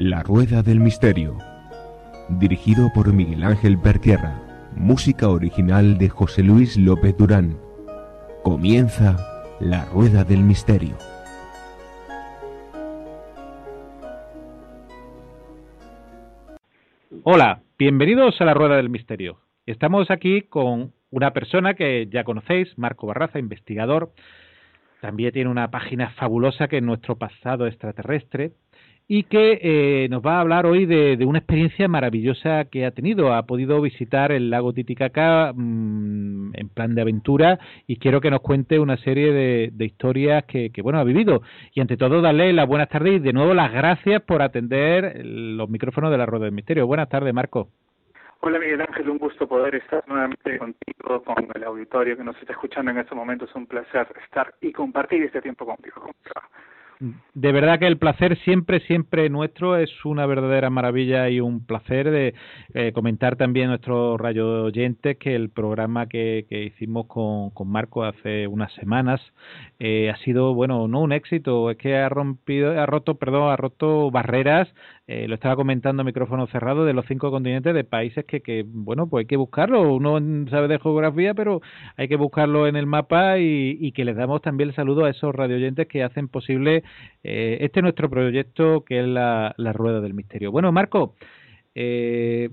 La Rueda del Misterio, dirigido por Miguel Ángel Pertierra, música original de José Luis López Durán. Comienza La Rueda del Misterio. Hola, bienvenidos a La Rueda del Misterio. Estamos aquí con una persona que ya conocéis, Marco Barraza, investigador. También tiene una página fabulosa que es Nuestro Pasado Extraterrestre y que eh, nos va a hablar hoy de, una experiencia maravillosa que ha tenido. Ha podido visitar el lago Titicaca mm, en plan de aventura y quiero que nos cuente una serie de, historias que, bueno, ha vivido. Y ante todo, darle las buenas tardes y de nuevo las gracias por atender los micrófonos de la Rueda del Misterio. Buenas tardes, Marco. Hola Miguel Ángel, un gusto poder estar nuevamente contigo, con el auditorio que nos está escuchando en este momento. Es un placer estar y compartir este tiempo contigo de verdad que el placer siempre, siempre nuestro es una verdadera maravilla y un placer de eh, comentar también a nuestros rayo oyentes que el programa que, que hicimos con, con, Marco hace unas semanas eh, ha sido, bueno, no un éxito, es que ha rompido, ha roto, perdón, ha roto barreras eh, lo estaba comentando a micrófono cerrado, de los cinco continentes de países que, que, bueno, pues hay que buscarlo. Uno sabe de geografía, pero hay que buscarlo en el mapa y, que les damos también el saludo a esos radioyentes que hacen posible eh, este nuestro proyecto que es la, Rueda del Misterio. Bueno, Marco, eh,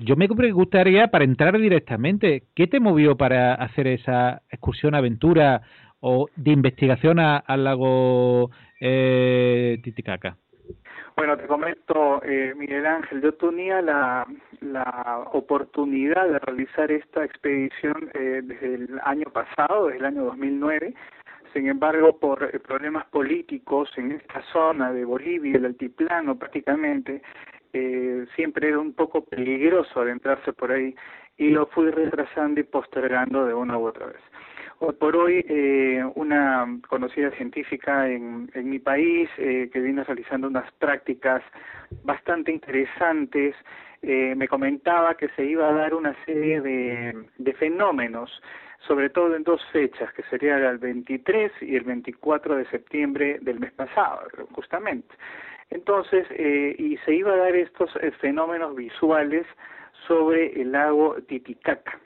yo me gustaría, para entrar directamente, ¿qué te movió para hacer esa excursión aventura o de investigación al lago Titicaca? Bueno, te comento, eh, Miguel Ángel, yo tenía la, la oportunidad de realizar esta expedición eh, desde el año pasado, desde el año 2009. Sin embargo, por eh, problemas políticos en esta zona de Bolivia, el altiplano prácticamente, eh, siempre era un poco peligroso adentrarse por ahí y lo fui retrasando y postergando de una u otra vez. Por hoy, eh, una conocida científica en, en mi país eh, que viene realizando unas prácticas bastante interesantes, eh, me comentaba que se iba a dar una serie de, de fenómenos, sobre todo en dos fechas, que sería el 23 y el 24 de septiembre del mes pasado, justamente. Entonces, eh, y se iba a dar estos eh, fenómenos visuales sobre el lago Titicaca.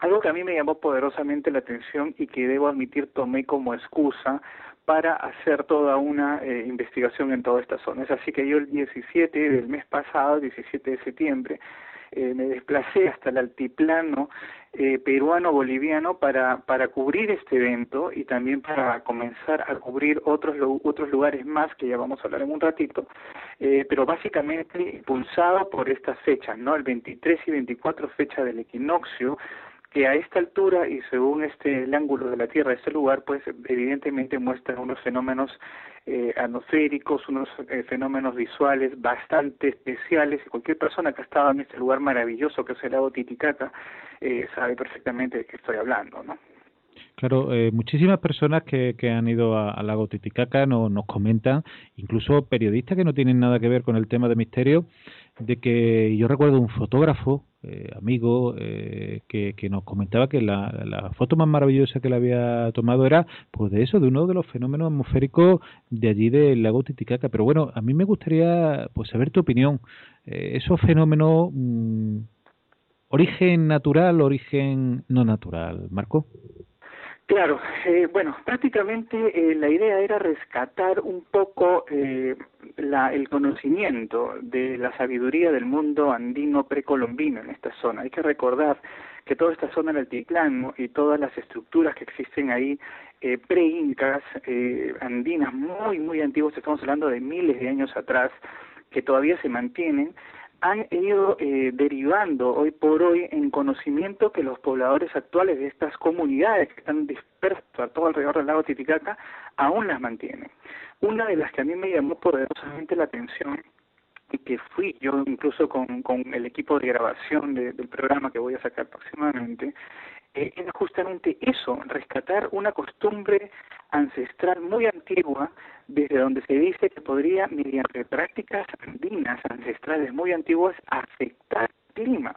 Algo que a mí me llamó poderosamente la atención y que debo admitir tomé como excusa para hacer toda una eh, investigación en toda esta zona. Es así que yo el 17 del mes pasado, 17 de septiembre, eh, me desplacé hasta el altiplano eh, peruano-boliviano para, para cubrir este evento y también para comenzar a cubrir otros, otros lugares más que ya vamos a hablar en un ratito, pero básicamente impulsado por estas fechas, ¿no? El 23 y 24 fecha del equinoccio, que a esta altura y según este el ángulo de la Tierra, este lugar, pues evidentemente muestra unos fenómenos eh, atmosféricos, unos eh, fenómenos visuales bastante especiales y cualquier persona que ha estado en este lugar maravilloso que es el lago Titicaca eh, sabe perfectamente de qué estoy hablando, ¿no? Claro, eh, muchísimas personas que, que han ido al lago Titicaca nos, comentan, incluso periodistas que no tienen nada que ver con el tema de misterio, de que yo recuerdo un fotógrafo, eh, amigo, eh, que, que, nos comentaba que la, la, foto más maravillosa que le había tomado era pues de eso, de uno de los fenómenos atmosféricos de allí del lago Titicaca. Pero bueno, a mí me gustaría pues saber tu opinión. Eh, esos fenómenos, mm, origen natural, origen no natural, Marco. Claro, eh, bueno, prácticamente eh, la idea era rescatar un poco eh, la, el conocimiento de la sabiduría del mundo andino precolombino en esta zona. Hay que recordar que toda esta zona del altiplano y todas las estructuras que existen ahí eh, pre-incas, eh, andinas muy, muy antiguas, estamos hablando de miles de años atrás, que todavía se mantienen, han ido eh, derivando hoy por hoy en conocimiento que los pobladores actuales de estas comunidades que están dispersas a todo alrededor del lago Titicaca aún las mantienen. Una de las que a mí me llamó poderosamente la atención y que fui yo incluso con, con el equipo de grabación del programa que voy a sacar próximamente, eh, era justamente eso, rescatar una costumbre ancestral muy antigua, desde donde se dice que podría, mediante prácticas andinas ancestrales muy antiguas, afectar el clima.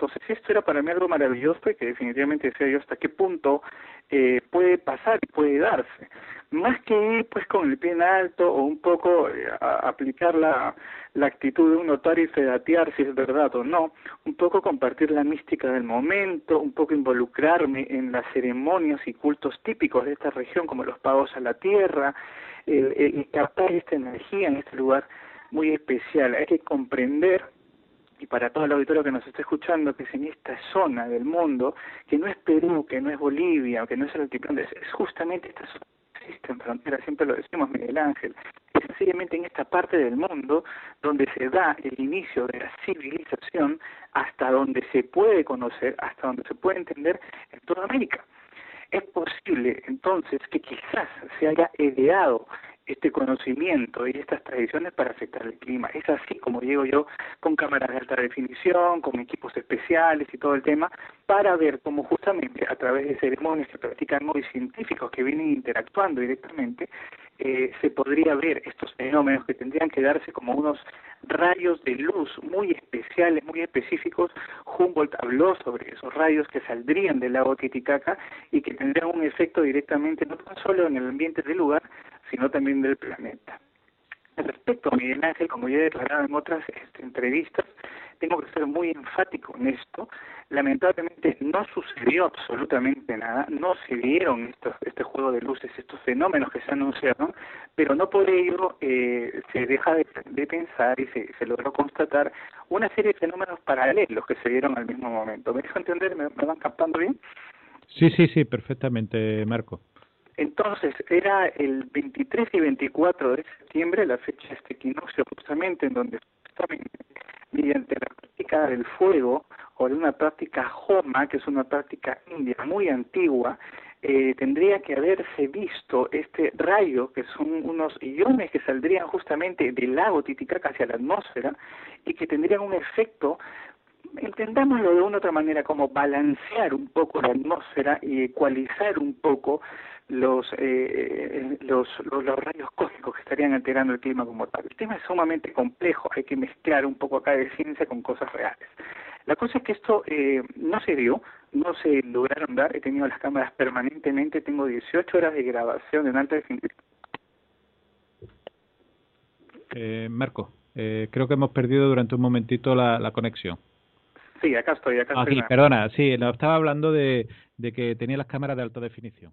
Entonces esto era para mí algo maravilloso y que definitivamente decía yo hasta qué punto eh, puede pasar y puede darse. Más que ir pues con el pie en alto o un poco eh, aplicar la, la actitud de un notario y fedatear si es verdad o no, un poco compartir la mística del momento, un poco involucrarme en las ceremonias y cultos típicos de esta región como los pagos a la tierra, el captar esta energía en este lugar muy especial. Hay que comprender y para todo el auditorio que nos está escuchando, que es en esta zona del mundo, que no es Perú, que no es Bolivia, que no es el altiplano, es, justamente esta zona existe en frontera, siempre lo decimos Miguel Ángel, es sencillamente en esta parte del mundo donde se da el inicio de la civilización hasta donde se puede conocer, hasta donde se puede entender en toda América. Es posible entonces que quizás se haya ideado este conocimiento y estas tradiciones para afectar el clima. Es así como llego yo con cámaras de alta definición, con equipos especiales y todo el tema, para ver cómo justamente a través de ceremonias que practican muy científicos que vienen interactuando directamente, eh, se podría ver estos fenómenos que tendrían que darse como unos rayos de luz muy especiales, muy específicos. Humboldt habló sobre esos rayos que saldrían del lago Titicaca y que tendrían un efecto directamente no tan solo en el ambiente del lugar, sino también del planeta. Respecto a Miguel Ángel, como ya he declarado en otras este, entrevistas, tengo que ser muy enfático en esto. Lamentablemente no sucedió absolutamente nada, no se dieron estos, este juego de luces, estos fenómenos que se anunciaron, pero no por ello eh, se deja de, pensar y se, se, logró constatar una serie de fenómenos paralelos que se dieron al mismo momento. ¿Me dejo entender? ¿Me, me van captando bien? Sí, sí, sí, perfectamente, Marco. Entonces, era el 23 y 24 de septiembre, la fecha de este equinoccio, justamente en donde mediante la práctica del fuego o de una práctica Homa, que es una práctica india muy antigua, eh, tendría que haberse visto este rayo, que son unos iones que saldrían justamente del lago Titicaca hacia la atmósfera y que tendrían un efecto entendámoslo de una otra manera, como balancear un poco la atmósfera y ecualizar un poco los, eh, los, los, rayos cósmicos que estarían alterando el clima como tal. El tema es sumamente complejo, hay que mezclar un poco acá de ciencia con cosas reales. La cosa es que esto eh, no se dio, no se lograron dar, he tenido las cámaras permanentemente, tengo 18 horas de grabación en alta definición. Eh, Marco, eh, creo que hemos perdido durante un momentito la, la conexión. Sí, acá estoy, acá estoy. Aquí, perdona, sí, estaba hablando de, de que tenía las cámaras de alta definición.